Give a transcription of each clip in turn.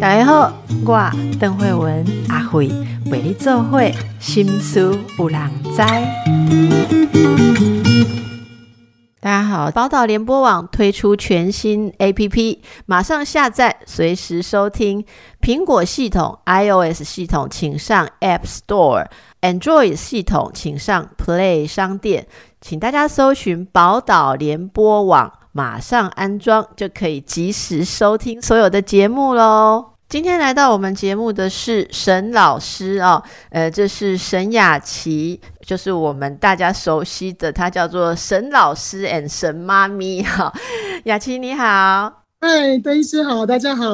大家好，我邓慧文阿慧为你做会心思有人知。大家好，宝岛联播网推出全新 APP，马上下载，随时收听。苹果系统 iOS 系统，请上 App Store；Android 系统，请上 Play 商店。请大家搜寻宝岛联播网，马上安装就可以及时收听所有的节目喽。今天来到我们节目的是沈老师哦，呃，这是沈雅琪，就是我们大家熟悉的，她叫做沈老师 and 沈妈咪哈。雅琪你好，嗨，邓医师好，大家好，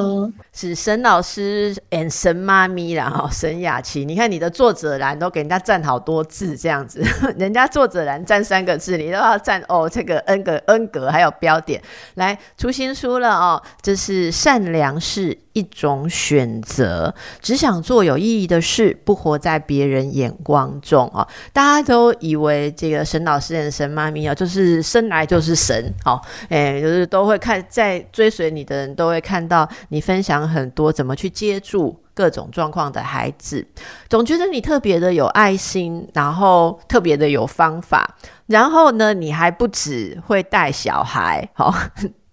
是沈老师 and 沈妈咪啦哈，沈雅琪，你看你的作者栏都给人家占好多字这样子，人家作者栏占三个字，你都要占哦这个 n 个 n 格还有标点，来出新书了哦，这是善良是。一种选择，只想做有意义的事，不活在别人眼光中啊！大家都以为这个沈老师 and 神妈咪啊，就是生来就是神哦，哎，就是都会看，在追随你的人都会看到你分享很多怎么去接住各种状况的孩子，总觉得你特别的有爱心，然后特别的有方法，然后呢，你还不止会带小孩，好。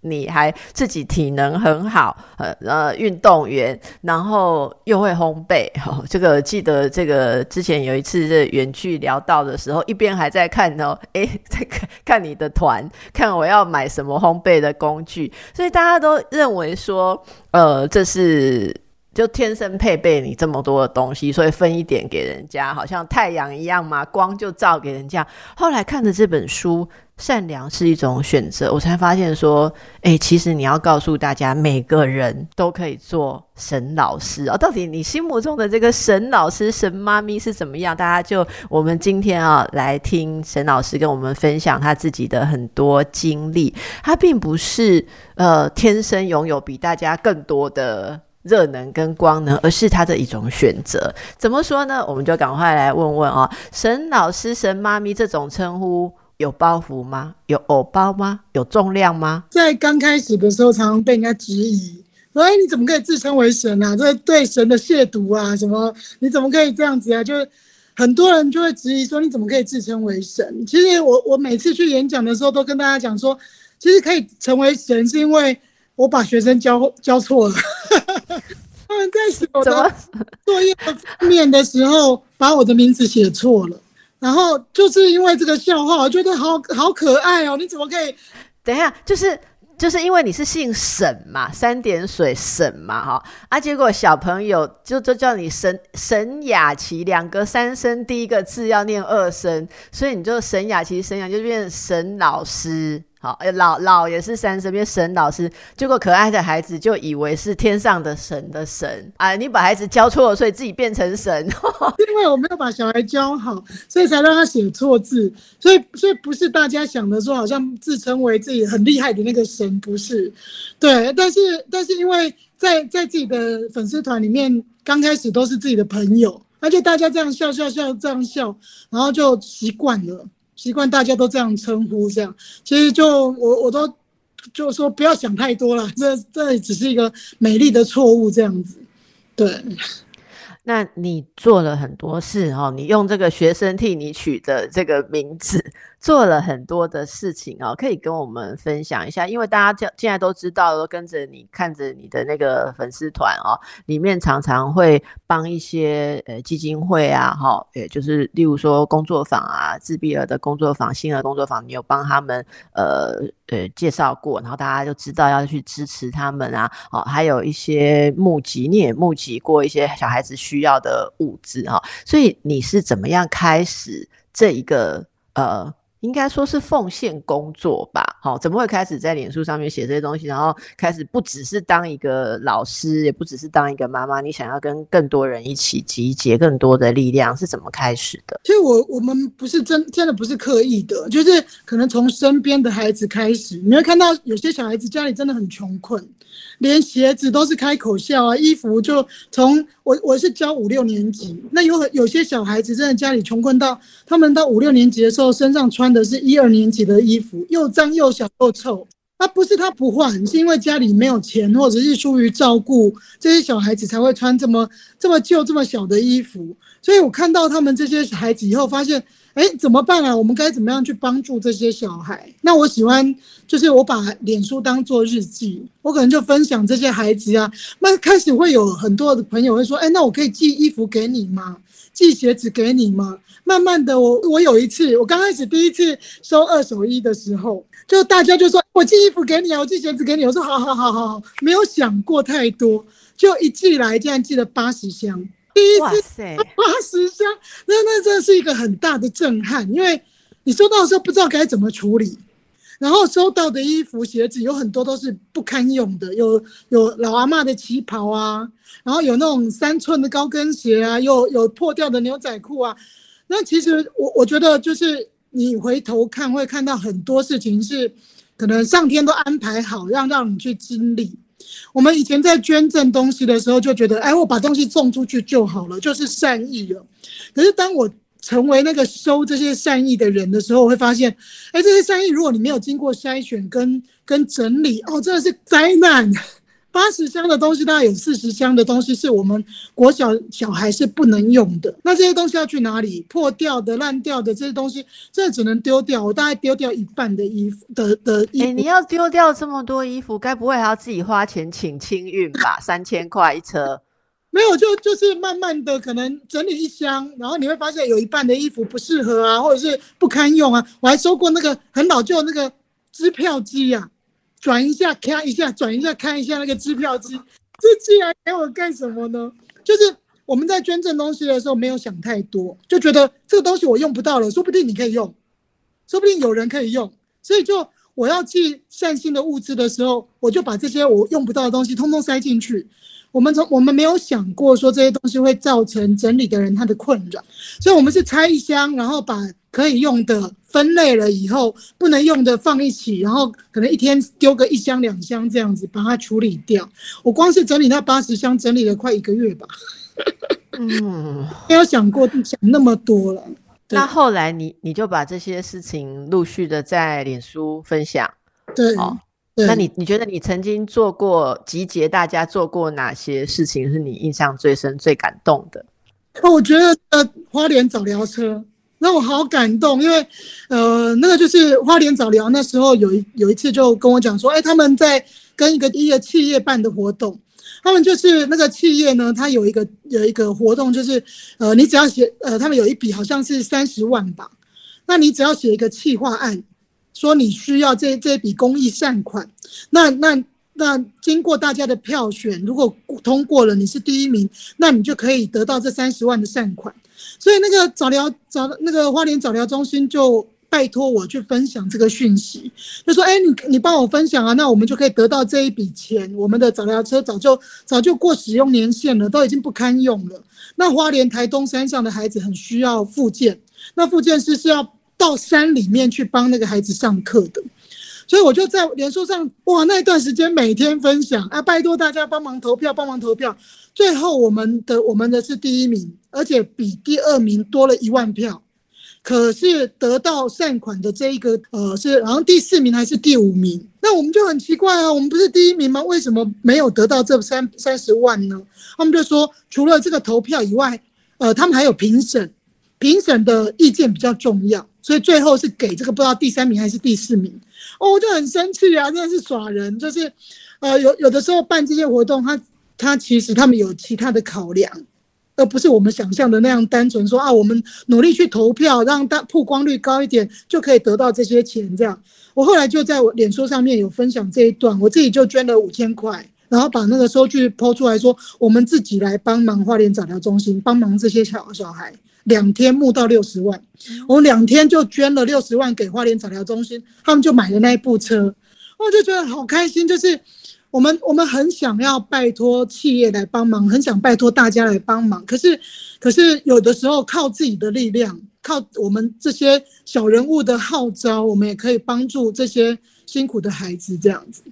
你还自己体能很好，呃呃，运动员，然后又会烘焙，哈，这个记得这个之前有一次这远距聊到的时候，一边还在看哦，哎，在看看你的团，看我要买什么烘焙的工具，所以大家都认为说，呃，这是就天生配备你这么多的东西，所以分一点给人家，好像太阳一样嘛，光就照给人家。后来看的这本书。善良是一种选择，我才发现说，哎，其实你要告诉大家，每个人都可以做神老师啊。到底你心目中的这个神老师、神妈咪是怎么样？大家就我们今天啊，来听沈老师跟我们分享他自己的很多经历。他并不是呃天生拥有比大家更多的热能跟光能，而是他的一种选择。怎么说呢？我们就赶快来问问啊，神老师、神妈咪这种称呼。有包袱吗？有偶包吗？有重量吗？在刚开始的时候，常常被人家质疑，说：“哎，你怎么可以自称为神啊？这对神的亵渎啊！什么？你怎么可以这样子啊？”就是很多人就会质疑说：“你怎么可以自称为神？”其实我我每次去演讲的时候，都跟大家讲说，其实可以成为神，是因为我把学生教教错了。他们在写我的作业面的时候，把我的名字写错了。然后就是因为这个笑话，我觉得好好可爱哦！你怎么可以？等一下，就是就是因为你是姓沈嘛，三点水沈嘛，哈啊！结果小朋友就就叫你沈沈雅琪，两个三声，第一个字要念二声，所以你就沈雅琪，沈雅就变沈老师。好，老老也是三声，变神老师，结果可爱的孩子就以为是天上的神的神啊！你把孩子教错了，所以自己变成神。因为我没有把小孩教好，所以才让他写错字。所以，所以不是大家想的说，好像自称为自己很厉害的那个神，不是。对，但是，但是因为在在自己的粉丝团里面，刚开始都是自己的朋友，而且大家这样笑笑笑这样笑，然后就习惯了。习惯大家都这样称呼，这样其实就我我都就说不要想太多了，这这只是一个美丽的错误，这样子，对。那你做了很多事哦，你用这个学生替你取的这个名字。做了很多的事情哦，可以跟我们分享一下，因为大家现在都知道，都跟着你看着你的那个粉丝团哦，里面常常会帮一些呃基金会啊，哈，也就是例如说工作坊啊，自闭儿的工作坊、新儿工作坊，你有帮他们呃呃介绍过，然后大家就知道要去支持他们啊，哦，还有一些募集，你也募集过一些小孩子需要的物资哈，所以你是怎么样开始这一个呃？应该说是奉献工作吧，好，怎么会开始在脸书上面写这些东西，然后开始不只是当一个老师，也不只是当一个妈妈，你想要跟更多人一起集结更多的力量，是怎么开始的？其实我我们不是真真的不是刻意的，就是可能从身边的孩子开始，你会看到有些小孩子家里真的很穷困。连鞋子都是开口笑啊，衣服就从我我是教五六年级，那有很有些小孩子真的家里穷困到，他们到五六年级的时候身上穿的是一二年级的衣服，又脏又小又臭，啊，不是他不换，是因为家里没有钱，或者是出于照顾这些小孩子才会穿这么这么旧、这么小的衣服。所以我看到他们这些孩子以后，发现，哎，怎么办啊？我们该怎么样去帮助这些小孩？那我喜欢，就是我把脸书当做日记，我可能就分享这些孩子啊。那开始会有很多的朋友会说，哎，那我可以寄衣服给你吗？寄鞋子给你吗？慢慢的，我我有一次，我刚开始第一次收二手衣的时候。就大家就说，我寄衣服给你啊，我寄鞋子给你。我说好好好好好，没有想过太多，就一寄来，竟然寄了八十箱。第一次八十箱，那那真的是一个很大的震撼，因为你收到的时候不知道该怎么处理，然后收到的衣服鞋子有很多都是不堪用的，有有老阿妈的旗袍啊，然后有那种三寸的高跟鞋啊，又有破掉的牛仔裤啊。那其实我我觉得就是。你回头看会看到很多事情是，可能上天都安排好让让你去经历。我们以前在捐赠东西的时候就觉得，哎，我把东西送出去就好了，就是善意了。可是当我成为那个收这些善意的人的时候，我会发现，哎，这些善意如果你没有经过筛选跟跟整理，哦，真的是灾难。八十箱的东西，大概有四十箱的东西是我们国小小孩是不能用的。那这些东西要去哪里？破掉的、烂掉的这些东西，这只能丢掉。我大概丢掉一半的衣服的的衣服。哎，你要丢掉这么多衣服，该不会还要自己花钱请清运吧？三千块一车，没有，就就是慢慢的可能整理一箱，然后你会发现有一半的衣服不适合啊，或者是不堪用啊。我还收过那个很老旧那个支票机呀。转一下，看一下，转一下，看一下那个支票机，这寄来给我干什么呢？就是我们在捐赠东西的时候没有想太多，就觉得这个东西我用不到了，说不定你可以用，说不定有人可以用，所以就我要寄善心的物资的时候，我就把这些我用不到的东西通通塞进去。我们从我们没有想过说这些东西会造成整理的人他的困扰，所以我们是拆一箱，然后把可以用的分类了以后，不能用的放一起，然后可能一天丢个一箱两箱这样子把它处理掉。我光是整理那八十箱，整理了快一个月吧。嗯，没有想过想那么多了。那后来你你就把这些事情陆续的在脸书分享，对。那你你觉得你曾经做过集结大家做过哪些事情是你印象最深、最感动的？哦，我觉得呃，花莲早疗车让我好感动，因为呃，那个就是花莲早疗那时候有一有一次就跟我讲说，哎，他们在跟一个一个企业办的活动，他们就是那个企业呢，他有一个有一个活动，就是呃，你只要写呃，他们有一笔好像是三十万吧，那你只要写一个企划案。说你需要这这笔公益善款，那那那经过大家的票选，如果通过了，你是第一名，那你就可以得到这三十万的善款。所以那个早疗早那个花莲早疗中心就拜托我去分享这个讯息，就说：哎，你你帮我分享啊，那我们就可以得到这一笔钱。我们的早疗车早就早就过使用年限了，都已经不堪用了。那花莲台东山上的孩子很需要复健，那复健师是要。到山里面去帮那个孩子上课的，所以我就在脸书上哇，那一段时间每天分享啊，拜托大家帮忙投票，帮忙投票。最后我们的我们的是第一名，而且比第二名多了一万票。可是得到善款的这一个呃是好像第四名还是第五名？那我们就很奇怪啊，我们不是第一名吗？为什么没有得到这三三十万呢？他们就说除了这个投票以外，呃，他们还有评审，评审的意见比较重要。所以最后是给这个不知道第三名还是第四名，哦，我就很生气啊，真的是耍人，就是，呃，有有的时候办这些活动，他他其实他们有其他的考量，而不是我们想象的那样单纯说啊，我们努力去投票，让大曝光率高一点就可以得到这些钱这样。我后来就在我脸书上面有分享这一段，我自己就捐了五千块，然后把那个收据抛出来说，我们自己来帮忙花莲早疗中心，帮忙这些小小孩。两天募到六十万，我两天就捐了六十万给花莲早疗中心，他们就买了那一部车，我就觉得好开心。就是我们我们很想要拜托企业来帮忙，很想拜托大家来帮忙，可是可是有的时候靠自己的力量，靠我们这些小人物的号召，我们也可以帮助这些辛苦的孩子这样子。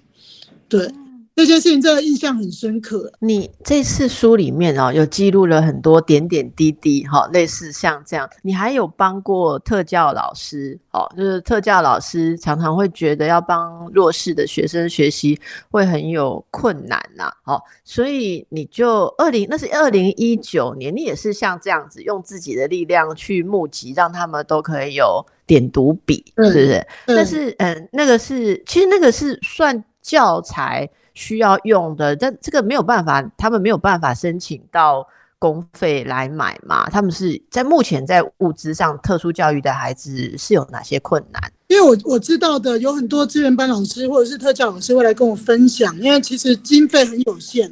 对，这件事情真的印象很深刻。你这次书里面哦，有记录了很多点点滴滴，哈，类似像这样。你还有帮过特教老师，哦，就是特教老师常常会觉得要帮弱势的学生学习会很有困难呐，哦，所以你就二零那是二零一九年，你也是像这样子用自己的力量去募集，让他们都可以有点读笔，是不是？但是，嗯，那个是其实那个是算教材。需要用的，但这个没有办法，他们没有办法申请到公费来买嘛？他们是在目前在物资上，特殊教育的孩子是有哪些困难？因为我我知道的有很多资源班老师或者是特教老师会来跟我分享，因为其实经费很有限。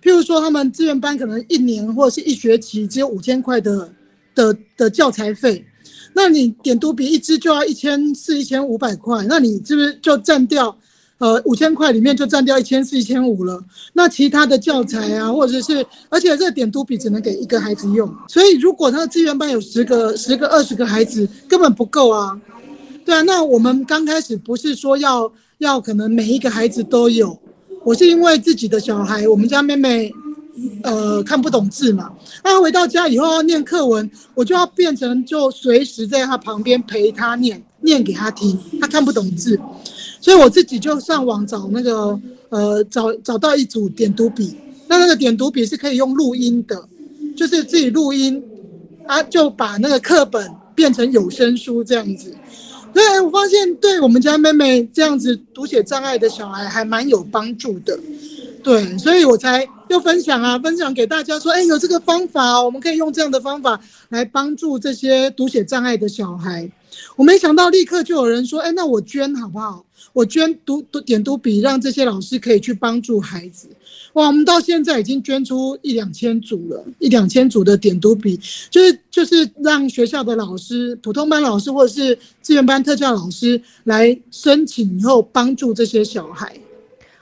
譬如说，他们资源班可能一年或者是一学期只有五千块的的的教材费，那你点读笔一支就要一千四、一千五百块，那你是不是就占掉？呃，五千块里面就占掉一千四、一千五了。那其他的教材啊，或者是，而且这个点读笔只能给一个孩子用，所以如果他的资源班有十个、十个、二十个孩子，根本不够啊。对啊，那我们刚开始不是说要要可能每一个孩子都有，我是因为自己的小孩，我们家妹妹，呃，看不懂字嘛，那回到家以后要念课文，我就要变成就随时在他旁边陪他念，念给他听，他看不懂字。所以我自己就上网找那个，呃，找找到一组点读笔，那那个点读笔是可以用录音的，就是自己录音，啊，就把那个课本变成有声书这样子。对，我发现对我们家妹妹这样子读写障碍的小孩还蛮有帮助的。对，所以我才又分享啊，分享给大家说，哎，有这个方法，我们可以用这样的方法来帮助这些读写障碍的小孩。我没想到立刻就有人说，哎，那我捐好不好？我捐读读点读笔，让这些老师可以去帮助孩子。哇，我们到现在已经捐出一两千组了，一两千组的点读笔，就是就是让学校的老师、普通班老师或者是资源班特教老师来申请以后帮助这些小孩。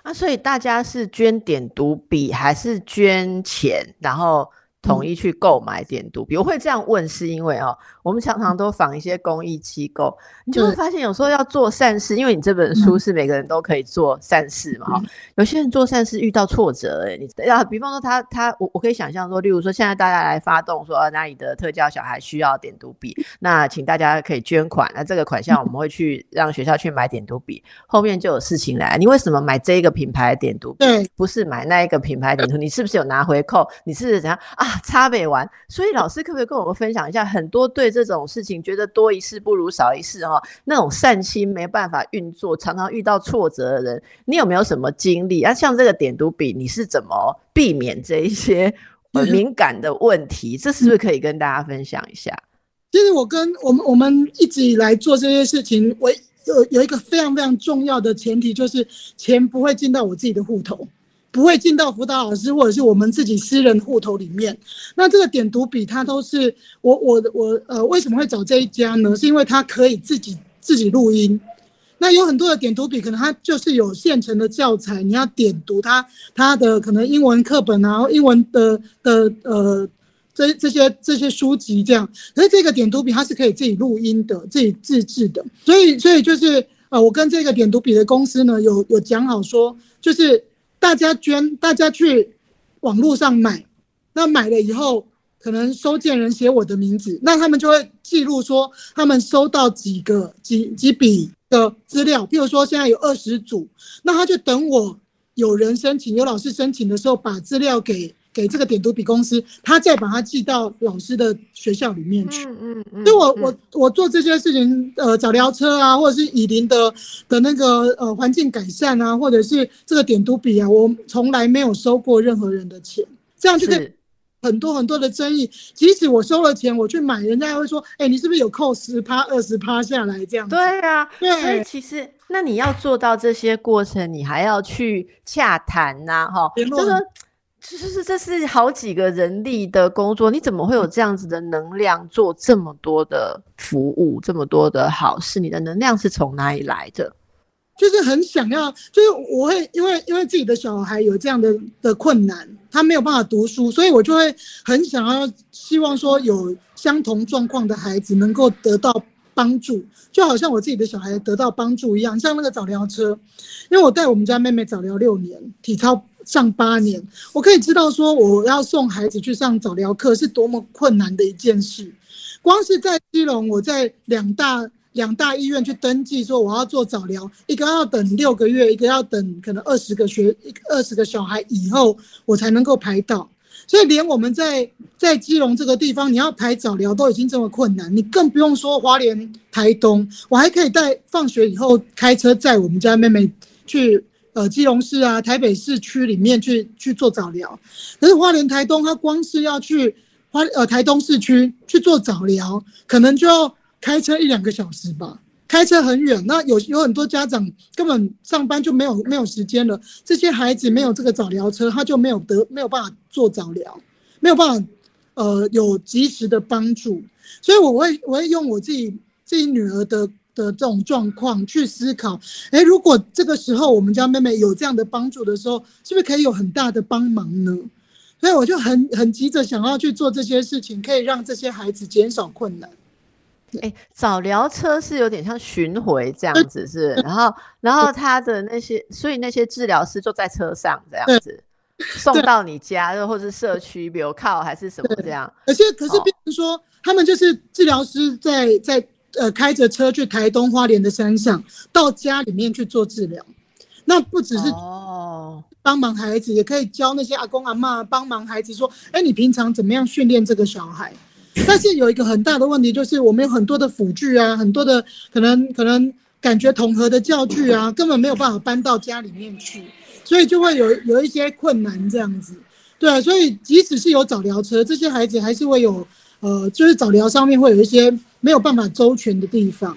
啊，所以大家是捐点读笔还是捐钱？然后。统一去购买点读。笔，我会这样问，是因为哦，我们常常都访一些公益机构，你就会发现有时候要做善事，因为你这本书是每个人都可以做善事嘛，哈，有些人做善事遇到挫折，哎，你要比方说他他我我可以想象说，例如说现在大家来发动说，哪里的特教小孩需要点读笔，那请大家可以捐款，那这个款项我们会去让学校去买点读笔，后面就有事情来，你为什么买这一个品牌点读笔，不是买那一个品牌点读，你是不是有拿回扣？你是怎样？啊？差别完，所以老师可不可以跟我们分享一下，很多对这种事情觉得多一事不如少一事哈，那种善心没办法运作，常常遇到挫折的人，你有没有什么经历啊？像这个点读笔，你是怎么避免这一些 敏感的问题？这是不是可以跟大家分享一下？其实我跟我们我们一直以来做这些事情，我有有一个非常非常重要的前提，就是钱不会进到我自己的户头。不会进到辅导老师或者是我们自己私人户头里面。那这个点读笔，它都是我我我呃，为什么会找这一家呢？是因为它可以自己自己录音。那有很多的点读笔，可能它就是有现成的教材，你要点读它它的可能英文课本啊，英文的的呃这这些这些书籍这样。可是这个点读笔它是可以自己录音的，自己自制的。所以所以就是呃，我跟这个点读笔的公司呢有有讲好说，就是。大家捐，大家去网络上买，那买了以后，可能收件人写我的名字，那他们就会记录说他们收到几个几几笔的资料，譬如说现在有二十组，那他就等我有人申请，有老师申请的时候，把资料给。给这个点读笔公司，他再把它寄到老师的学校里面去。嗯嗯嗯。所以我我我做这些事情，呃，找聊车啊，或者是以林的的那个呃环境改善啊，或者是这个点读笔啊，我从来没有收过任何人的钱。这样就可以很多很多的争议。即使我收了钱，我去买，人家还会说，哎，你是不是有扣十趴、二十趴下来这样？对啊。对。所以其实，那你要做到这些过程，你还要去洽谈呐，哈，就说。就是这是好几个人力的工作，你怎么会有这样子的能量做这么多的服务，这么多的好事？你的能量是从哪里来的？就是很想要，就是我会因为因为自己的小孩有这样的的困难，他没有办法读书，所以我就会很想要希望说有相同状况的孩子能够得到帮助，就好像我自己的小孩得到帮助一样，像那个早疗车，因为我带我们家妹妹早疗六年，体操上八年，我可以知道说我要送孩子去上早疗课是多么困难的一件事。光是在基隆，我在两大两大医院去登记说我要做早疗，一个要等六个月，一个要等可能二十个学二十个小孩以后我才能够排到。所以连我们在在基隆这个地方，你要排早疗都已经这么困难，你更不用说华联、台东。我还可以带放学以后开车载我们家妹妹去呃基隆市啊、台北市区里面去去做早疗。可是花莲、台东，它光是要去花呃台东市区去做早疗，可能就要开车一两个小时吧。开车很远，那有有很多家长根本上班就没有没有时间了。这些孩子没有这个早疗车，他就没有得没有办法做早疗，没有办法呃有及时的帮助。所以我会我会用我自己自己女儿的的这种状况去思考，哎，如果这个时候我们家妹妹有这样的帮助的时候，是不是可以有很大的帮忙呢？所以我就很很急着想要去做这些事情，可以让这些孩子减少困难。哎，早疗车是有点像巡回这样子，是，然后，然后他的那些，所以那些治疗师就在车上这样子送到你家，又或是社区，比如靠还是什么这样。可是，可是，比如说，他们就是治疗师在在呃开着车去台东花莲的山上，到家里面去做治疗。那不只是哦，帮忙孩子，也可以教那些阿公阿妈帮忙孩子说，哎，你平常怎么样训练这个小孩？但是有一个很大的问题，就是我们有很多的辅具啊，很多的可能可能感觉统合的教具啊，根本没有办法搬到家里面去，所以就会有有一些困难这样子。对，啊所以即使是有早疗车，这些孩子还是会有呃，就是早疗上面会有一些没有办法周全的地方。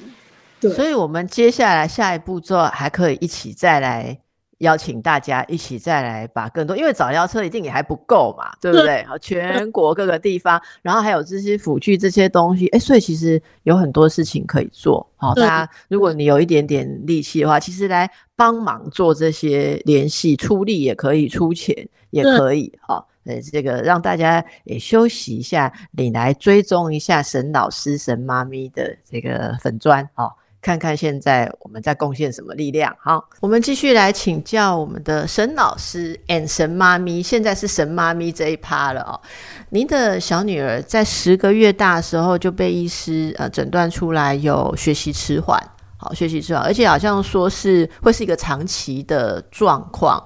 对，所以我们接下来下一步做还可以一起再来。邀请大家一起再来把更多，因为早教车一定也还不够嘛，对不对？好，全国各个地方，然后还有这些辅具这些东西，哎，所以其实有很多事情可以做。好，大家如果你有一点点力气的话，其实来帮忙做这些联系，出力也可以，出钱也可以。好，呃，这个让大家也休息一下，你来追踪一下沈老师、沈妈咪的这个粉砖，哦。看看现在我们在贡献什么力量？好，我们继续来请教我们的沈老师 and 神妈咪。现在是神妈咪这一趴了哦。您的小女儿在十个月大的时候就被医师呃诊断出来有学习迟缓，好，学习迟缓，而且好像说是会是一个长期的状况。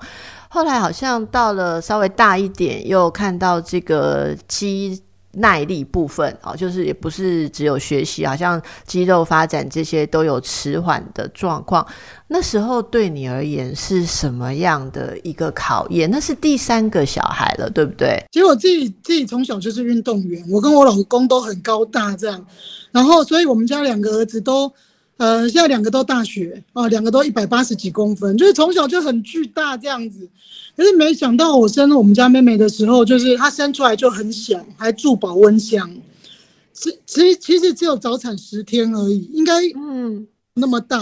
后来好像到了稍微大一点，又看到这个肌。耐力部分哦，就是也不是只有学习，好像肌肉发展这些都有迟缓的状况。那时候对你而言是什么样的一个考验？那是第三个小孩了，对不对？其实我自己自己从小就是运动员，我跟我老公都很高大这样，然后所以我们家两个儿子都。呃，现在两个都大学啊，两个都一百八十几公分，就是从小就很巨大这样子。可是没想到我生了我们家妹妹的时候，就是她生出来就很小，还住保温箱。其其其实只有早产十天而已，应该嗯那么大。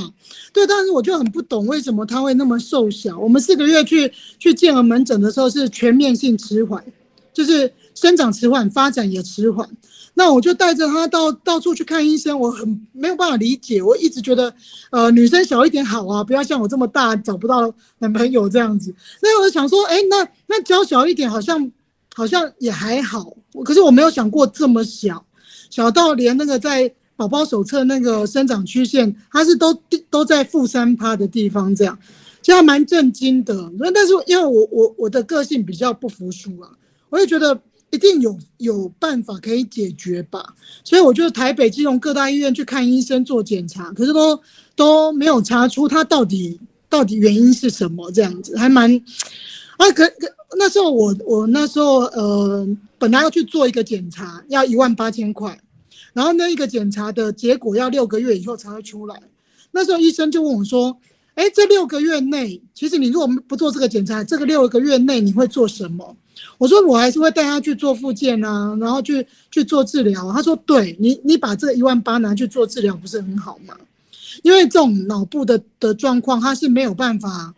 对，但是我就很不懂为什么她会那么瘦小。我们四个月去去健儿门诊的时候是全面性迟缓，就是生长迟缓，发展也迟缓。那我就带着他到到处去看医生，我很没有办法理解，我一直觉得，呃，女生小一点好啊，不要像我这么大找不到男朋友这样子。那我想说，哎，那那娇小一点好像好像也还好，可是我没有想过这么小，小到连那个在宝宝手册那个生长曲线，它是都都在负三趴的地方这样，其实蛮震惊的。那但是因为我我我的个性比较不服输啊，我就觉得。一定有有办法可以解决吧，所以我就台北金融各大医院去看医生做检查，可是都都没有查出他到底到底原因是什么这样子，还蛮啊可可那时候我我那时候呃本来要去做一个检查要一万八千块，然后那一个检查的结果要六个月以后才会出来，那时候医生就问我说，哎这六个月内其实你如果不做这个检查，这个六个月内你会做什么？我说我还是会带他去做复健啊，然后去去做治疗。他说：“对你，你把这一万八拿去做治疗，不是很好吗？因为这种脑部的的状况，他是没有办法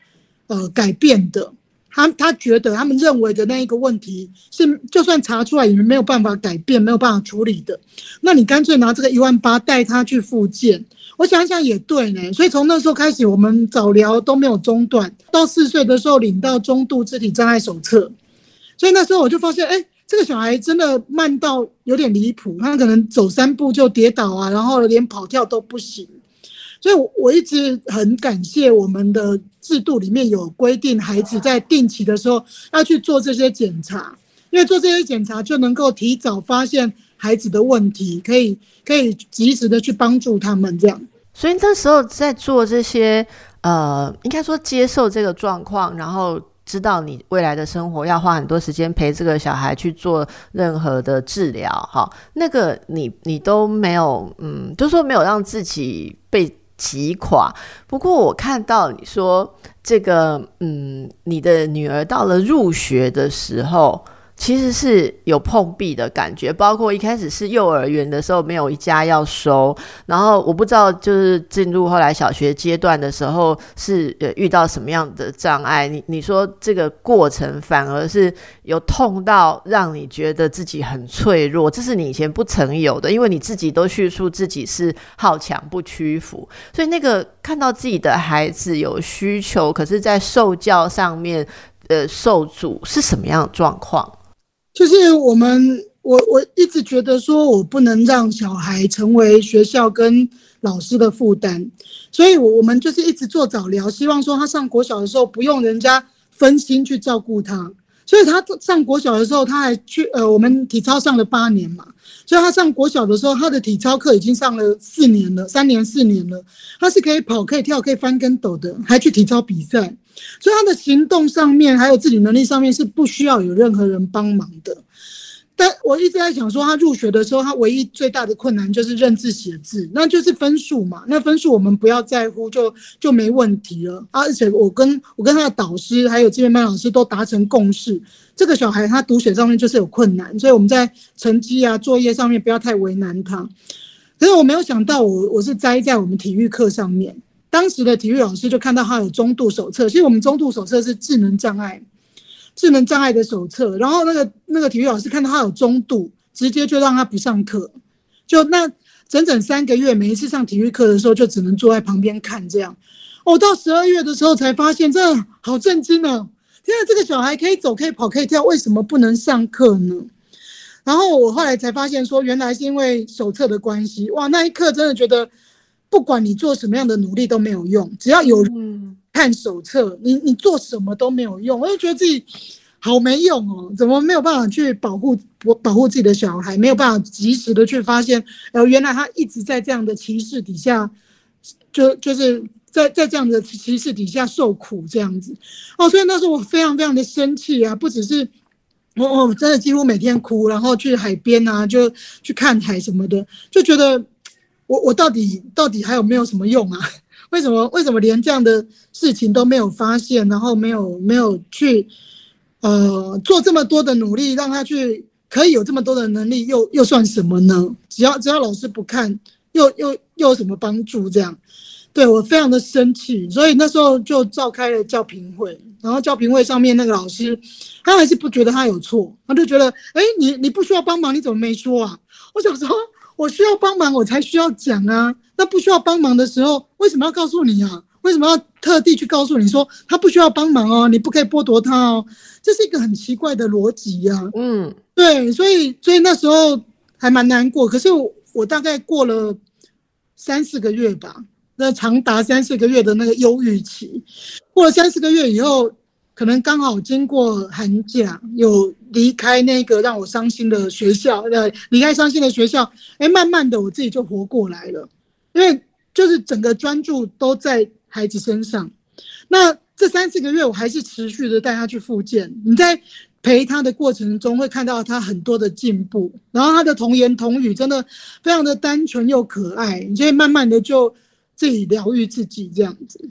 呃改变的。他他觉得他们认为的那一个问题是，就算查出来也没有办法改变，没有办法处理的。那你干脆拿这个一万八带他去复健。我想想也对呢。所以从那时候开始，我们早疗都没有中断，到四岁的时候领到中度肢体障碍手册。所以那时候我就发现，哎，这个小孩真的慢到有点离谱，他可能走三步就跌倒啊，然后连跑跳都不行。所以，我一直很感谢我们的制度里面有规定，孩子在定期的时候要去做这些检查，因为做这些检查就能够提早发现孩子的问题，可以可以及时的去帮助他们这样。所以那时候在做这些，呃，应该说接受这个状况，然后知道你未来的生活要花很多时间陪这个小孩去做任何的治疗，哈，那个你你都没有，嗯，就说没有让自己被。击垮。不过我看到你说这个，嗯，你的女儿到了入学的时候。其实是有碰壁的感觉，包括一开始是幼儿园的时候没有一家要收，然后我不知道就是进入后来小学阶段的时候是呃遇到什么样的障碍。你你说这个过程反而是有痛到让你觉得自己很脆弱，这是你以前不曾有的，因为你自己都叙述自己是好强不屈服，所以那个看到自己的孩子有需求，可是在受教上面呃受阻是什么样的状况？就是我们，我我一直觉得说，我不能让小孩成为学校跟老师的负担，所以，我我们就是一直做早疗，希望说他上国小的时候不用人家分心去照顾他。所以他上国小的时候，他还去呃，我们体操上了八年嘛，所以他上国小的时候，他的体操课已经上了四年了，三年四年了，他是可以跑、可以跳、可以翻跟斗的，还去体操比赛。所以他的行动上面，还有自理能力上面是不需要有任何人帮忙的。我一直在想说，他入学的时候，他唯一最大的困难就是认字写字，那就是分数嘛。那分数我们不要在乎，就就没问题了。而且我跟我跟他的导师还有这边班老师都达成共识，这个小孩他读写上面就是有困难，所以我们在成绩啊作业上面不要太为难他。可是我没有想到，我我是栽在我们体育课上面。当时的体育老师就看到他有中度手册，其实我们中度手册是智能障碍，智能障碍的手册。然后那个那个体育老师看到他有中度，直接就让他不上课，就那整整三个月，每一次上体育课的时候就只能坐在旁边看这样。我到十二月的时候才发现，这好震惊哦！现在这个小孩可以走、可以跑、可以跳，为什么不能上课呢？然后我后来才发现，说原来是因为手册的关系。哇，那一刻真的觉得。不管你做什么样的努力都没有用，只要有看手册，你你做什么都没有用。我就觉得自己好没用哦，怎么没有办法去保护保保护自己的小孩，没有办法及时的去发现，呃，原来他一直在这样的歧视底下，就就是在在这样的歧视底下受苦这样子。哦，所以那时候我非常非常的生气啊，不只是我我真的几乎每天哭，然后去海边啊，就去看海什么的，就觉得。我我到底到底还有没有什么用啊？为什么为什么连这样的事情都没有发现，然后没有没有去呃做这么多的努力，让他去可以有这么多的能力，又又算什么呢？只要只要老师不看，又又又有什么帮助？这样，对我非常的生气，所以那时候就召开了教评会，然后教评会上面那个老师，他还是不觉得他有错，他就觉得，哎，你你不需要帮忙，你怎么没说啊？我想说。我需要帮忙，我才需要讲啊。那不需要帮忙的时候，为什么要告诉你啊？为什么要特地去告诉你说他不需要帮忙哦？你不可以剥夺他哦？这是一个很奇怪的逻辑呀。嗯，对，所以所以那时候还蛮难过。可是我大概过了三四个月吧，那长达三四个月的那个忧郁期，过了三四个月以后。可能刚好经过寒假，有离开那个让我伤心的学校，呃，离开伤心的学校，哎，慢慢的我自己就活过来了，因为就是整个专注都在孩子身上。那这三四个月，我还是持续的带他去复健。你在陪他的过程中，会看到他很多的进步，然后他的童言童语真的非常的单纯又可爱，你就会慢慢的就自己疗愈自己这样子。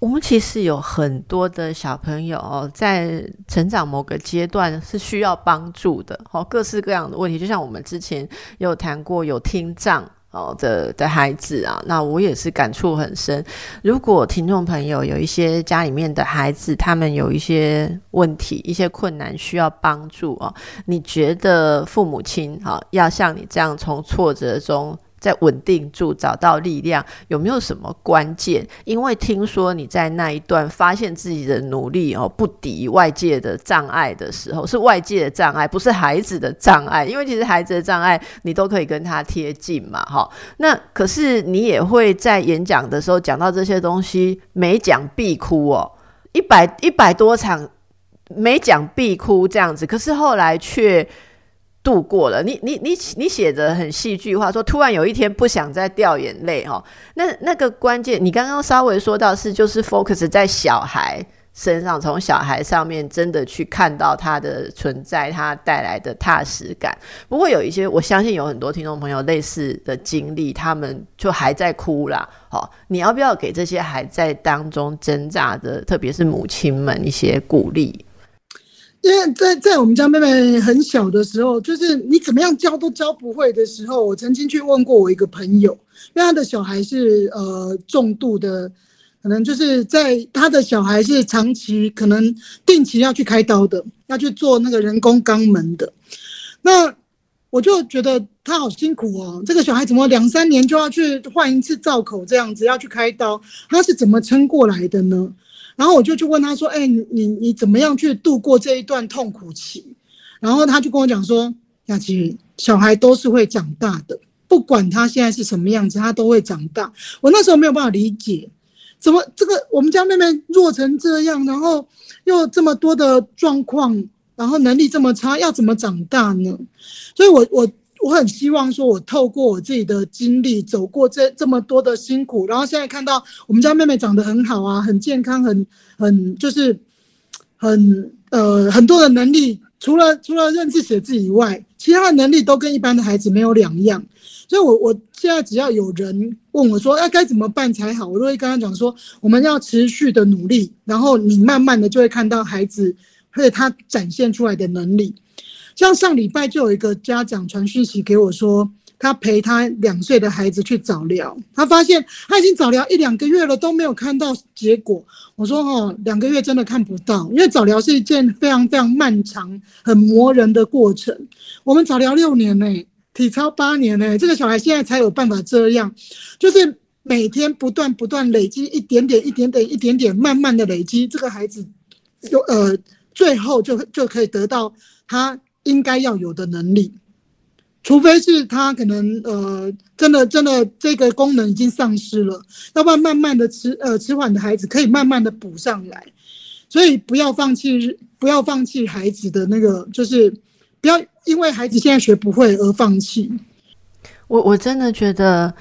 我们其实有很多的小朋友在成长某个阶段是需要帮助的，哦，各式各样的问题，就像我们之前有谈过有听障哦的的孩子啊，那我也是感触很深。如果听众朋友有一些家里面的孩子，他们有一些问题、一些困难需要帮助啊，你觉得父母亲哈要像你这样从挫折中。在稳定住，找到力量，有没有什么关键？因为听说你在那一段发现自己的努力哦，不敌外界的障碍的时候，是外界的障碍，不是孩子的障碍。因为其实孩子的障碍，你都可以跟他贴近嘛，哈。那可是你也会在演讲的时候讲到这些东西，每讲必哭哦，一百一百多场，每讲必哭这样子。可是后来却。度过了，你你你你写的很戏剧化，说突然有一天不想再掉眼泪哈，那那个关键，你刚刚稍微说到是就是 focus 在小孩身上，从小孩上面真的去看到他的存在，他带来的踏实感。不过有一些，我相信有很多听众朋友类似的经历，他们就还在哭啦。好，你要不要给这些还在当中挣扎的，特别是母亲们一些鼓励？因为在在我们家妹妹很小的时候，就是你怎么样教都教不会的时候，我曾经去问过我一个朋友，因为他的小孩是呃重度的，可能就是在他的小孩是长期可能定期要去开刀的，要去做那个人工肛门的，那我就觉得他好辛苦哦，这个小孩怎么两三年就要去换一次造口这样子要去开刀，他是怎么撑过来的呢？然后我就去问他说：“哎，你你怎么样去度过这一段痛苦期？”然后他就跟我讲说：“雅琪，小孩都是会长大的，不管他现在是什么样子，他都会长大。”我那时候没有办法理解，怎么这个我们家妹妹弱成这样，然后又这么多的状况，然后能力这么差，要怎么长大呢？所以，我。我我很希望说，我透过我自己的经历，走过这这么多的辛苦，然后现在看到我们家妹妹长得很好啊，很健康，很很就是很呃很多的能力，除了除了认字写字以外，其他的能力都跟一般的孩子没有两样。所以，我我现在只要有人问我说，要该怎么办才好，我都会跟他讲说，我们要持续的努力，然后你慢慢的就会看到孩子或者他展现出来的能力。像上礼拜就有一个家长传讯息给我说，他陪他两岁的孩子去早疗，他发现他已经早疗一两个月了都没有看到结果。我说哦，两个月真的看不到，因为早疗是一件非常非常漫长、很磨人的过程。我们早疗六年呢，体操八年呢，这个小孩现在才有办法这样，就是每天不断不断累积一点点、一点点、一点点，慢慢的累积，这个孩子就呃最后就就可以得到他。应该要有的能力，除非是他可能呃，真的真的这个功能已经丧失了，要不然慢慢的迟呃迟缓的孩子可以慢慢的补上来，所以不要放弃，不要放弃孩子的那个，就是不要因为孩子现在学不会而放弃。我我真的觉得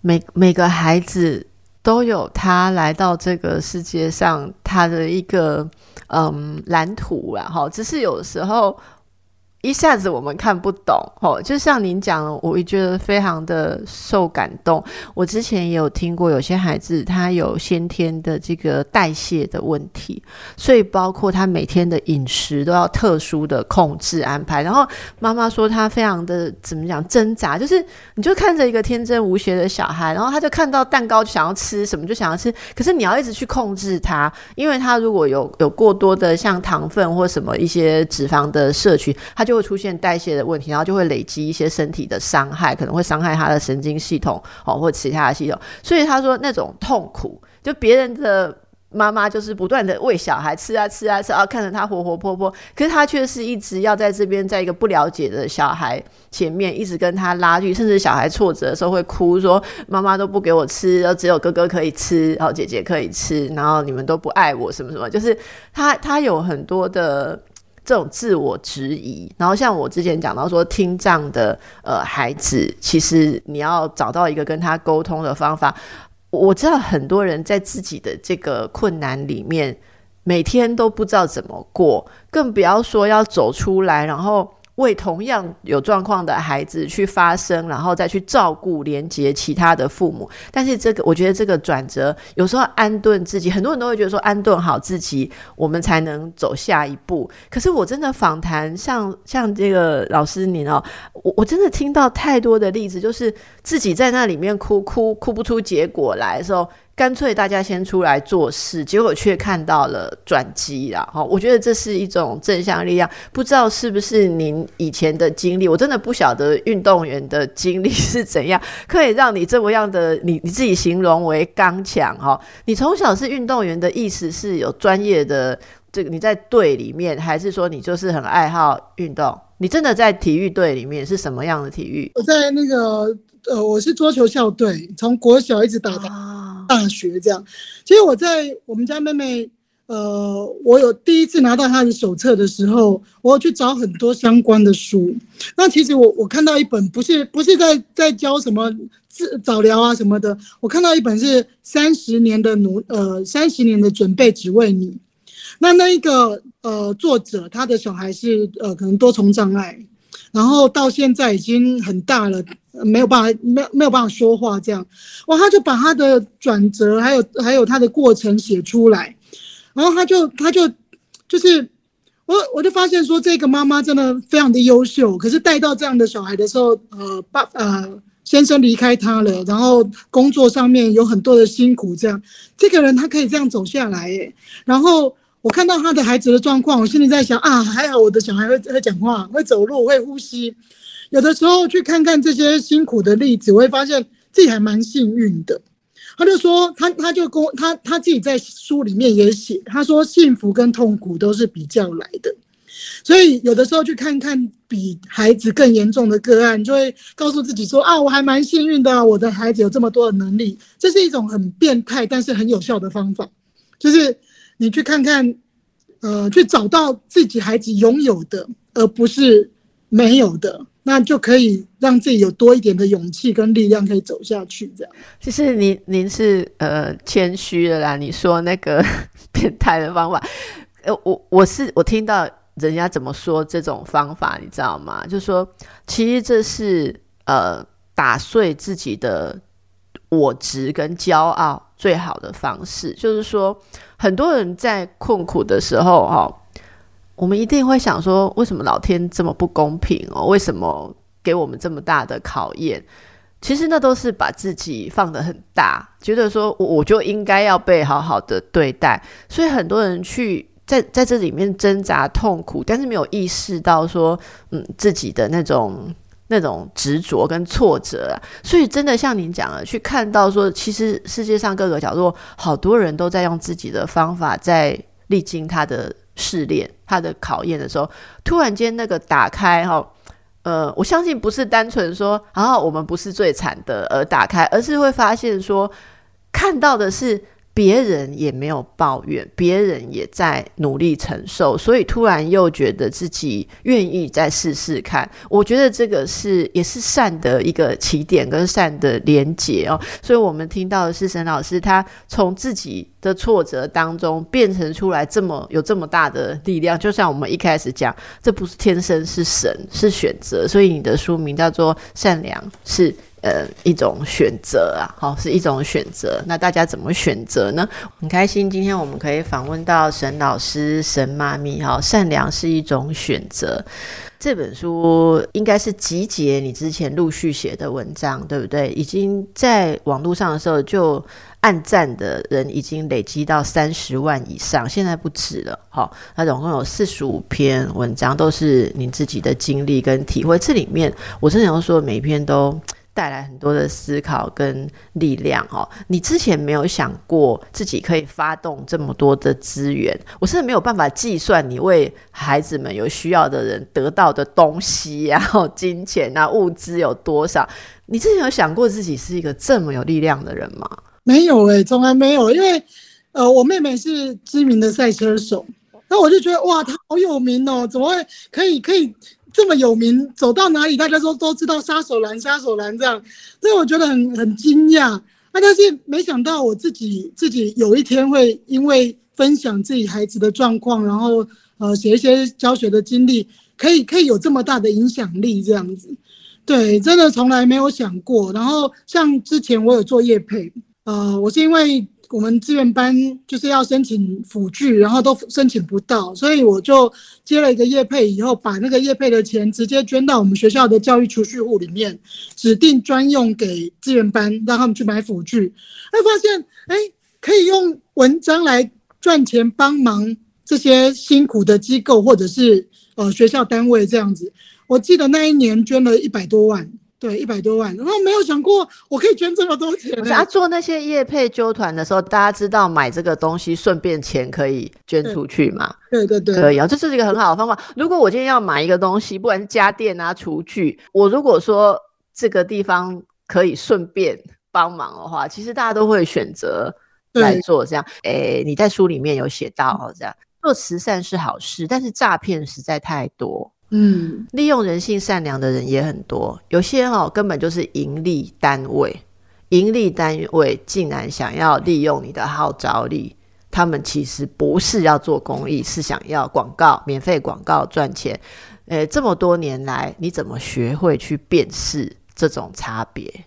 每每个孩子都有他来到这个世界上他的一个嗯蓝图然后只是有时候。一下子我们看不懂，哦，就像您讲，我也觉得非常的受感动。我之前也有听过，有些孩子他有先天的这个代谢的问题，所以包括他每天的饮食都要特殊的控制安排。然后妈妈说他非常的怎么讲挣扎，就是你就看着一个天真无邪的小孩，然后他就看到蛋糕就想要吃什么就想要吃，可是你要一直去控制他，因为他如果有有过多的像糖分或什么一些脂肪的摄取，他就会出现代谢的问题，然后就会累积一些身体的伤害，可能会伤害他的神经系统哦，或其他的系统。所以他说那种痛苦，就别人的妈妈就是不断的喂小孩吃啊吃啊吃啊，看着他活活泼泼，可是他却是一直要在这边，在一个不了解的小孩前面，一直跟他拉锯，甚至小孩挫折的时候会哭，说妈妈都不给我吃，然后只有哥哥可以吃，然后姐姐可以吃，然后你们都不爱我，什么什么，就是他他有很多的。这种自我质疑，然后像我之前讲到说，听障的呃孩子，其实你要找到一个跟他沟通的方法。我知道很多人在自己的这个困难里面，每天都不知道怎么过，更不要说要走出来，然后为同样有状况的孩子去发声，然后再去照顾、连接其他的父母。但是这个，我觉得这个转折有时候安顿自己，很多人都会觉得说安顿好自己，我们才能走下一步。可是我真的访谈，像像这个老师您哦，我我真的听到太多的例子，就是自己在那里面哭哭哭不出结果来的时候。干脆大家先出来做事，结果却看到了转机了。哈，我觉得这是一种正向力量。不知道是不是您以前的经历？我真的不晓得运动员的经历是怎样，可以让你这么样的你你自己形容为刚强。哈，你从小是运动员的意思是有专业的这个你在队里面，还是说你就是很爱好运动？你真的在体育队里面是什么样的体育？我在那个呃，我是桌球校队，从国小一直打到。大学这样，其实我在我们家妹妹，呃，我有第一次拿到她的手册的时候，我去找很多相关的书。那其实我我看到一本，不是不是在在教什么自早疗啊什么的，我看到一本是三十年的努呃三十年的准备只为你。那那一个呃作者他的小孩是呃可能多重障碍，然后到现在已经很大了。没有办法，没没有办法说话，这样，哇，他就把他的转折，还有还有他的过程写出来，然后他就他就就是我我就发现说，这个妈妈真的非常的优秀，可是带到这样的小孩的时候，呃，爸呃先生离开他了，然后工作上面有很多的辛苦，这样，这个人他可以这样走下来，然后我看到他的孩子的状况，我心里在想啊，还好我的小孩会会讲话，会走路，会呼吸。有的时候去看看这些辛苦的例子，我会发现自己还蛮幸运的。他就说，他他就跟他他自己在书里面也写，他说幸福跟痛苦都是比较来的。所以有的时候去看看比孩子更严重的个案，就会告诉自己说啊，我还蛮幸运的，我的孩子有这么多的能力。这是一种很变态但是很有效的方法，就是你去看看，呃，去找到自己孩子拥有的，而不是没有的。那就可以让自己有多一点的勇气跟力量，可以走下去。这样，其实您您是呃谦虚的啦。你说那个 变态的方法，呃，我我是我听到人家怎么说这种方法，你知道吗？就说其实这是呃打碎自己的我执跟骄傲最好的方式。就是说，很多人在困苦的时候，哈。我们一定会想说，为什么老天这么不公平哦？为什么给我们这么大的考验？其实那都是把自己放得很大，觉得说我我就应该要被好好的对待。所以很多人去在在这里面挣扎痛苦，但是没有意识到说，嗯，自己的那种那种执着跟挫折啊。所以真的像您讲的，去看到说，其实世界上各个角落，好多人都在用自己的方法在历经他的。试炼他的考验的时候，突然间那个打开哈，呃，我相信不是单纯说啊，我们不是最惨的而打开，而是会发现说看到的是。别人也没有抱怨，别人也在努力承受，所以突然又觉得自己愿意再试试看。我觉得这个是也是善的一个起点跟善的连结哦。所以我们听到的是沈老师，他从自己的挫折当中变成出来这么有这么大的力量。就像我们一开始讲，这不是天生，是神，是选择。所以你的书名叫做《善良》，是。呃，一种选择啊，好，是一种选择。那大家怎么选择呢？很开心，今天我们可以访问到沈老师、沈妈咪。哈，善良是一种选择。这本书应该是集结你之前陆续写的文章，对不对？已经在网络上的时候就按赞的人已经累积到三十万以上，现在不止了。好，那总共有四十五篇文章，都是你自己的经历跟体会。这里面，我真的要说，每一篇都。带来很多的思考跟力量哦。你之前没有想过自己可以发动这么多的资源，我甚至没有办法计算你为孩子们有需要的人得到的东西，然后金钱啊物资有多少？你之前有想过自己是一个这么有力量的人吗？没有诶，从来没有。因为呃，我妹妹是知名的赛车手，那我就觉得哇，她好有名哦，怎么会可以可以？这么有名，走到哪里大家都都知道杀手兰，杀手兰这样，所以我觉得很很惊讶。啊，但是没想到我自己自己有一天会因为分享自己孩子的状况，然后呃写一些教学的经历，可以可以有这么大的影响力这样子。对，真的从来没有想过。然后像之前我有做业配，呃，我是因为我们志愿班就是要申请辅具，然后都申请不到，所以我就接了一个业配，以后把那个业配的钱直接捐到我们学校的教育储蓄户里面，指定专用给志愿班，让他们去买辅具。哎，发现哎，可以用文章来赚钱，帮忙这些辛苦的机构或者是呃学校单位这样子。我记得那一年捐了一百多万，对，一百多万，然后没有想过我可以捐这么多钱。他做那些业配纠团的时候，大家知道买这个东西顺便钱可以捐出去嘛？对对对，可以啊，这是一个很好的方法。如果我今天要买一个东西，不管是家电啊、厨具，我如果说这个地方可以顺便帮忙的话，其实大家都会选择来做这样。诶，你在书里面有写到这样做慈善是好事，但是诈骗实在太多。嗯，利用人性善良的人也很多，有些哈根本就是盈利单位，盈利单位竟然想要利用你的号召力，他们其实不是要做公益，是想要广告、免费广告赚钱。诶，这么多年来，你怎么学会去辨识这种差别？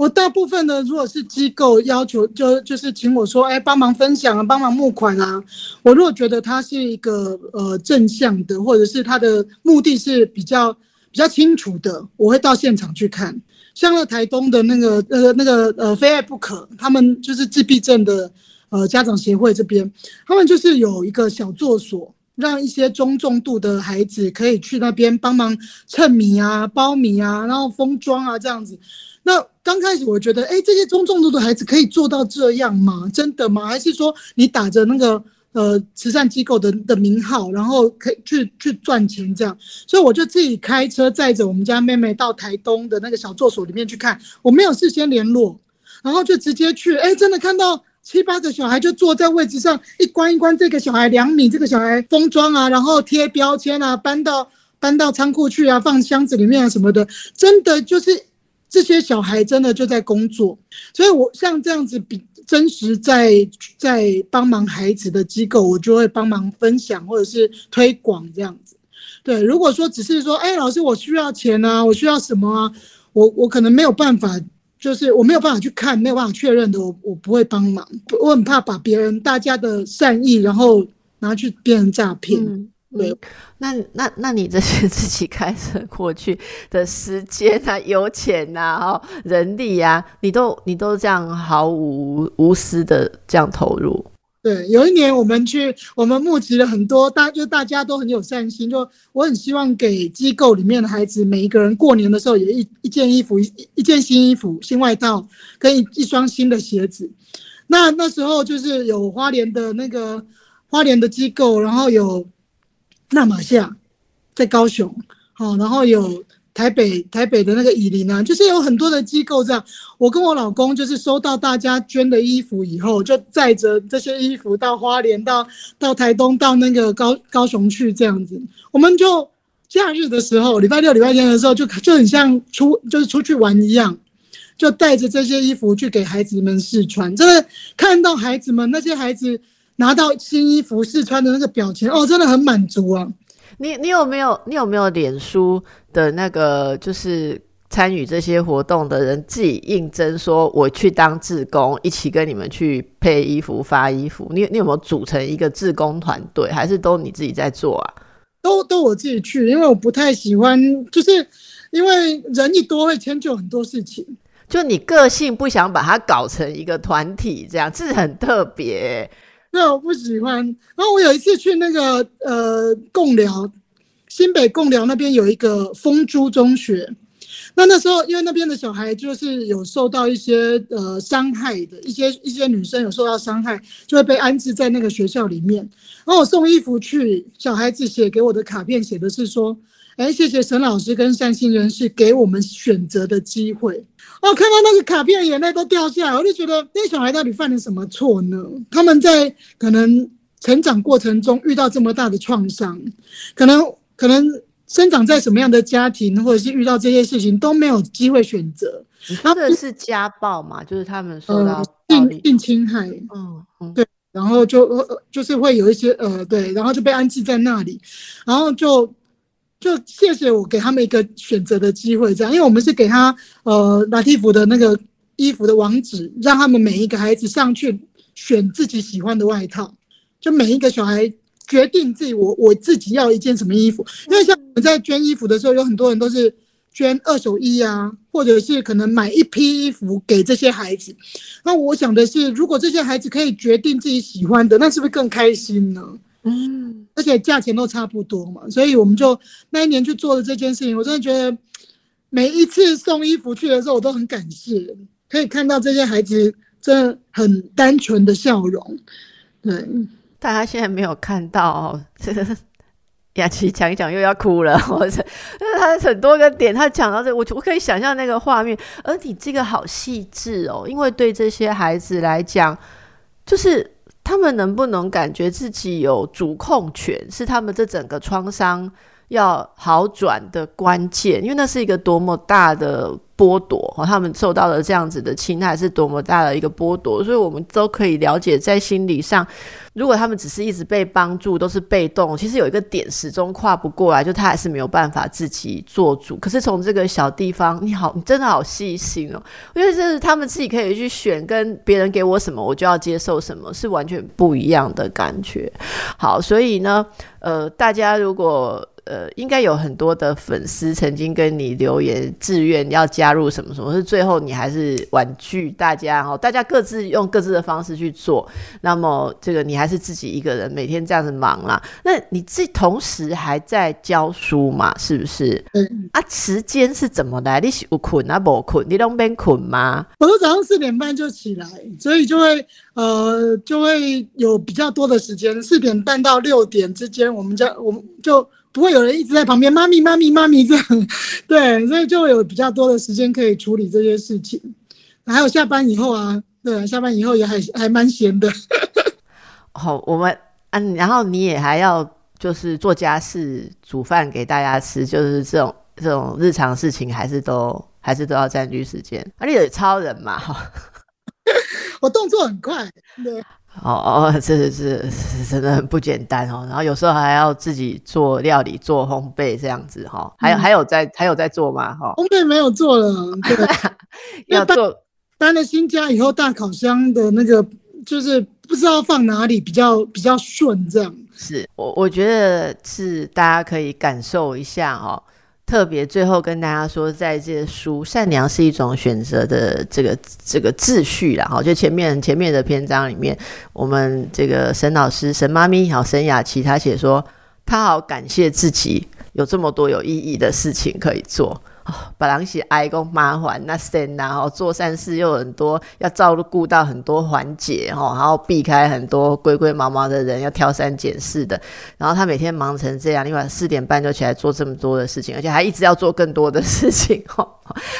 我大部分的，如果是机构要求，就就是请我说，哎，帮忙分享啊，帮忙募款啊。我如果觉得他是一个呃正向的，或者是他的目的是比较比较清楚的，我会到现场去看。像那台东的那个呃那个呃非爱不可，他们就是自闭症的呃家长协会这边，他们就是有一个小作所，让一些中重度的孩子可以去那边帮忙称米啊、包米啊，然后封装啊这样子。那刚开始我觉得，哎，这些中重度的孩子可以做到这样吗？真的吗？还是说你打着那个呃慈善机构的的名号，然后可以去去赚钱这样？所以我就自己开车载着我们家妹妹到台东的那个小作所里面去看，我没有事先联络，然后就直接去，哎，真的看到七八个小孩就坐在位置上，一关一关，这个小孩两米，这个小孩封装啊，然后贴标签啊，搬到搬到仓库去啊，放箱子里面啊什么的，真的就是。这些小孩真的就在工作，所以我像这样子比真实在在帮忙孩子的机构，我就会帮忙分享或者是推广这样子。对，如果说只是说，哎，老师我需要钱啊，我需要什么啊，我我可能没有办法，就是我没有办法去看，没有办法确认的，我我不会帮忙，我很怕把别人大家的善意，然后拿去变成诈骗。对，那那那你这些 自己开车过去的时间啊、油钱呐、哈人力呀，你都你都这样毫无无私的这样投入。对，有一年我们去，我们募集了很多大，就大家都很有善心，就我很希望给机构里面的孩子每一个人过年的时候有一一件衣服、一一件新衣服、新外套跟一一双新的鞋子。那那时候就是有花莲的那个花莲的机构，然后有。那马夏，在高雄，好，然后有台北台北的那个以林啊，就是有很多的机构这样。我跟我老公就是收到大家捐的衣服以后，就载着这些衣服到花莲、到到台东、到那个高高雄去这样子。我们就假日的时候，礼拜六、礼拜天的时候，就就很像出就是出去玩一样，就带着这些衣服去给孩子们试穿。真的看到孩子们那些孩子。拿到新衣服试穿的那个表情哦，真的很满足啊！你你有没有你有没有脸书的那个就是参与这些活动的人自己应征说我去当志工，一起跟你们去配衣服发衣服？你你有没有组成一个志工团队，还是都你自己在做啊？都都我自己去，因为我不太喜欢，就是因为人一多会迁就很多事情。就你个性不想把它搞成一个团体，这样这是很特别。对，我不喜欢。然后我有一次去那个呃贡寮，新北贡寮那边有一个丰珠中学。那那时候因为那边的小孩就是有受到一些呃伤害的，一些一些女生有受到伤害，就会被安置在那个学校里面。然后我送衣服去，小孩子写给我的卡片写的是说。哎，谢谢沈老师跟善心人士给我们选择的机会。哦，看到那个卡片，眼泪都掉下来。我就觉得那小孩到底犯了什么错呢？他们在可能成长过程中遇到这么大的创伤，可能可能生长在什么样的家庭，或者是遇到这些事情都没有机会选择。他们是家暴嘛？就是他们受到性性侵害。嗯，对。然后就呃就是会有一些呃，对，然后就被安置在那里，然后就。就谢谢我给他们一个选择的机会，这样，因为我们是给他呃拉蒂服的那个衣服的网址，让他们每一个孩子上去选自己喜欢的外套，就每一个小孩决定自己我我自己要一件什么衣服，因为像我们在捐衣服的时候，有很多人都是捐二手衣啊，或者是可能买一批衣服给这些孩子。那我想的是，如果这些孩子可以决定自己喜欢的，那是不是更开心呢？嗯，而且价钱都差不多嘛，所以我们就那一年去做了这件事情。我真的觉得每一次送衣服去的时候，我都很感谢，可以看到这些孩子真的很单纯的笑容。对，大家现在没有看到哦，这个雅琪讲一讲又要哭了，或者就是他很多个点，他讲到这，我我可以想象那个画面。而你这个好细致哦，因为对这些孩子来讲，就是。他们能不能感觉自己有主控权，是他们这整个创伤要好转的关键？因为那是一个多么大的。剥夺和他们受到的这样子的侵害是多么大的一个剥夺，所以我们都可以了解，在心理上，如果他们只是一直被帮助，都是被动，其实有一个点始终跨不过来，就他还是没有办法自己做主。可是从这个小地方，你好，你真的好细心哦，因为这是他们自己可以去选，跟别人给我什么，我就要接受什么，是完全不一样的感觉。好，所以呢，呃，大家如果。呃，应该有很多的粉丝曾经跟你留言，自愿要加入什么什么，是最后你还是婉拒大家哦，大家各自用各自的方式去做。那么这个你还是自己一个人每天这样子忙啦。那你自同时还在教书嘛？是不是？嗯啊，时间是怎么来？你有困啊？不困？你都边困吗？我都早上四点半就起来，所以就会呃就会有比较多的时间。四点半到六点之间，我们家我们就。不会有人一直在旁边，妈咪妈咪妈咪这样，对，所以就有比较多的时间可以处理这些事情。还有下班以后啊，对，下班以后也还还蛮闲的。好，我们嗯，然后你也还要就是做家事、煮饭给大家吃，就是这种这种日常事情，还是都还是都要占据时间。而且有超人嘛，哈，我动作很快，对。哦哦，这是是真的很不简单哦。然后有时候还要自己做料理、做烘焙这样子哈。还有还有在还有在做吗？哈，烘焙没有做了，对，要做。搬了新家以后，大烤箱的那个就是不知道放哪里比较比较顺，这样。是我我觉得是大家可以感受一下哦。特别最后跟大家说，在这书《善良是一种选择》的这个这个秩序啦哈，就前面前面的篇章里面，我们这个沈老师沈妈咪好沈雅琪，她写说，她好感谢自己有这么多有意义的事情可以做。本来是哀公麻烦那神然后做善事又很多，要照顾到很多环节哦，然后避开很多龟龟毛毛的人，要挑三拣四的。然后他每天忙成这样，另外四点半就起来做这么多的事情，而且还一直要做更多的事情哦。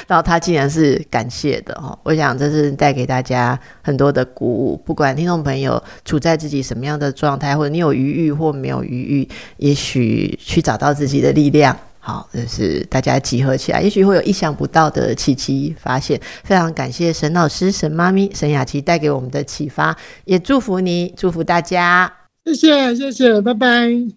然后他竟然是感谢的哦，我想这是带给大家很多的鼓舞。不管听众朋友处在自己什么样的状态，或者你有余裕或没有余裕，也许去找到自己的力量。好，就是大家集合起来，也许会有意想不到的奇迹发现。非常感谢沈老师、沈妈咪、沈雅琪带给我们的启发，也祝福你，祝福大家。谢谢，谢谢，拜拜。